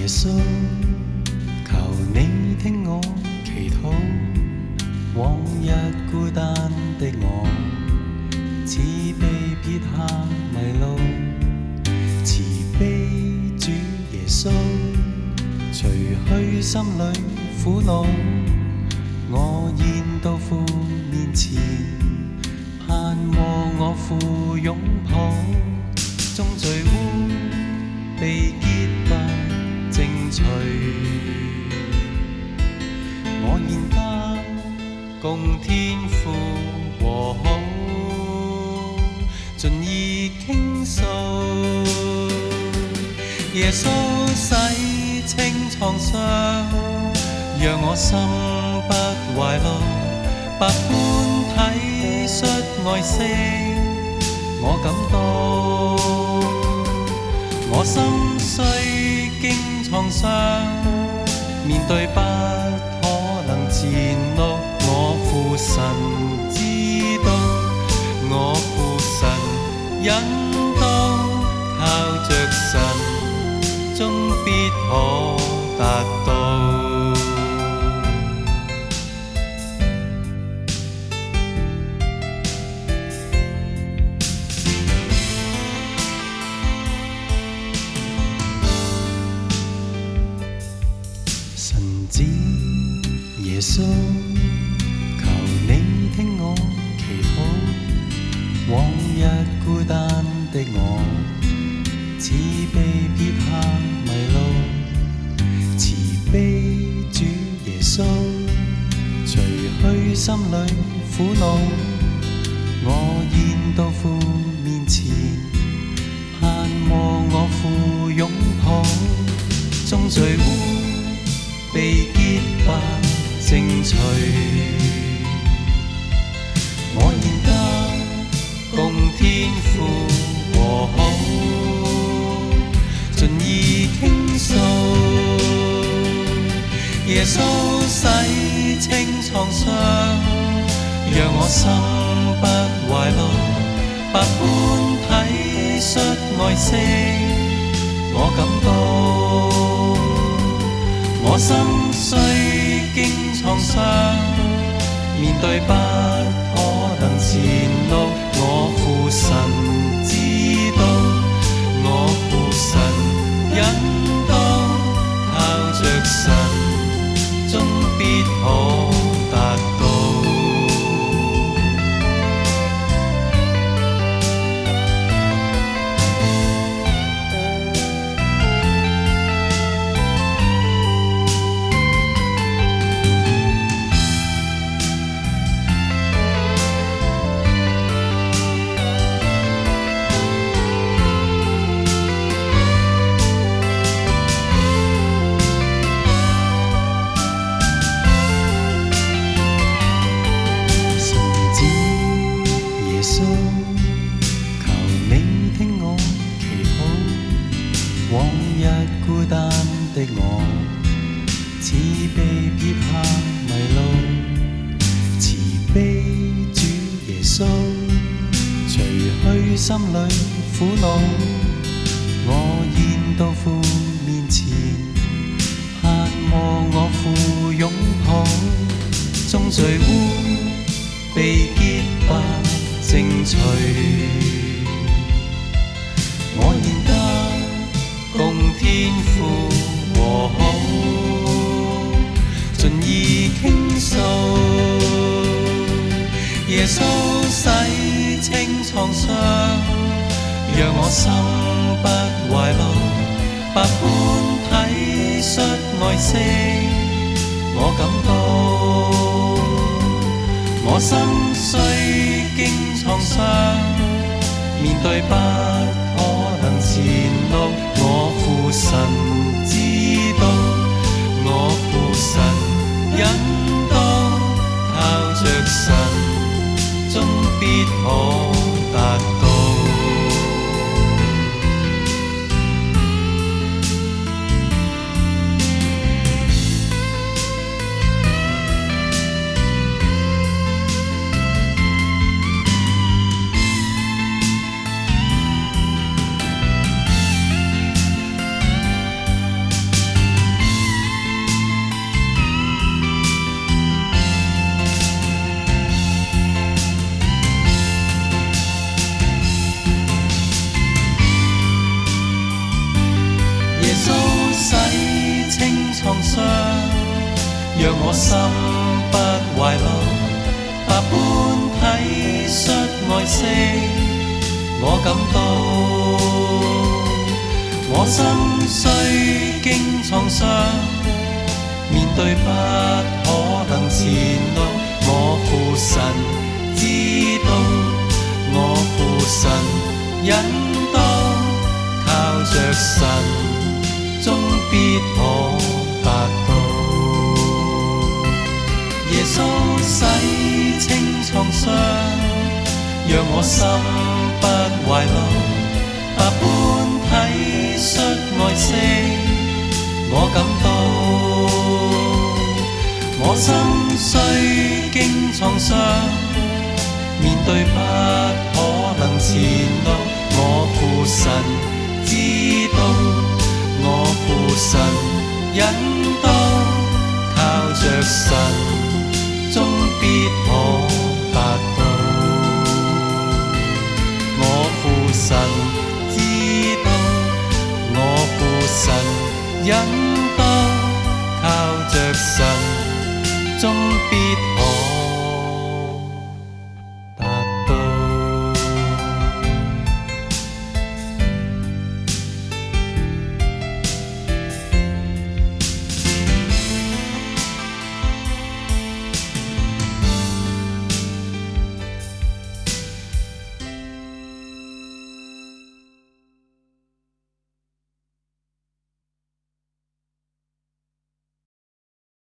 耶稣，求你听我祈祷。往日孤单的我，似被撇下迷路。慈悲主耶稣，除去心里苦恼。我现到父面前，盼和我父拥抱。尽意傾訴，耶穌洗清創傷，讓我心不懷怒，百般體恤愛惜，我感到我心雖經創傷，面對不可能前落，我服神。忍當靠着神，終必可達到。神子耶穌。一孤單的我，似被撇下迷路。慈悲主耶稣，除去心里苦恼。我现到父面前，盼望我父拥抱。终在污被洁白正除。耶稣洗清创伤，让我心不怀怒，百般体恤爱惜，我感到我心虽经创伤，面对不可能前路，我负神。耶稣，求你听我祈祷。往日孤单的我，似被撇下迷路。慈悲主耶稣，除去心里苦恼。我现到父面前，盼望我父拥抱。终最污被。圣除，我愿得共天父和好，尽意倾诉。耶稣洗清创伤，让我心不怀怒，百般体恤爱惜，我感到我心碎。创伤，面对不可能前路，我负神。让我心不怀老，百般体恤爱惜，我感到我心虽经创伤，面对不可能前路，我父神知道，我父神引导，靠着神终必可。稣洗清创伤，让我心不怀怒，百般体恤爱惜，我感到我心虽经创伤，面对不可能前路，我父神知道，我父神引导，靠着神。终别离。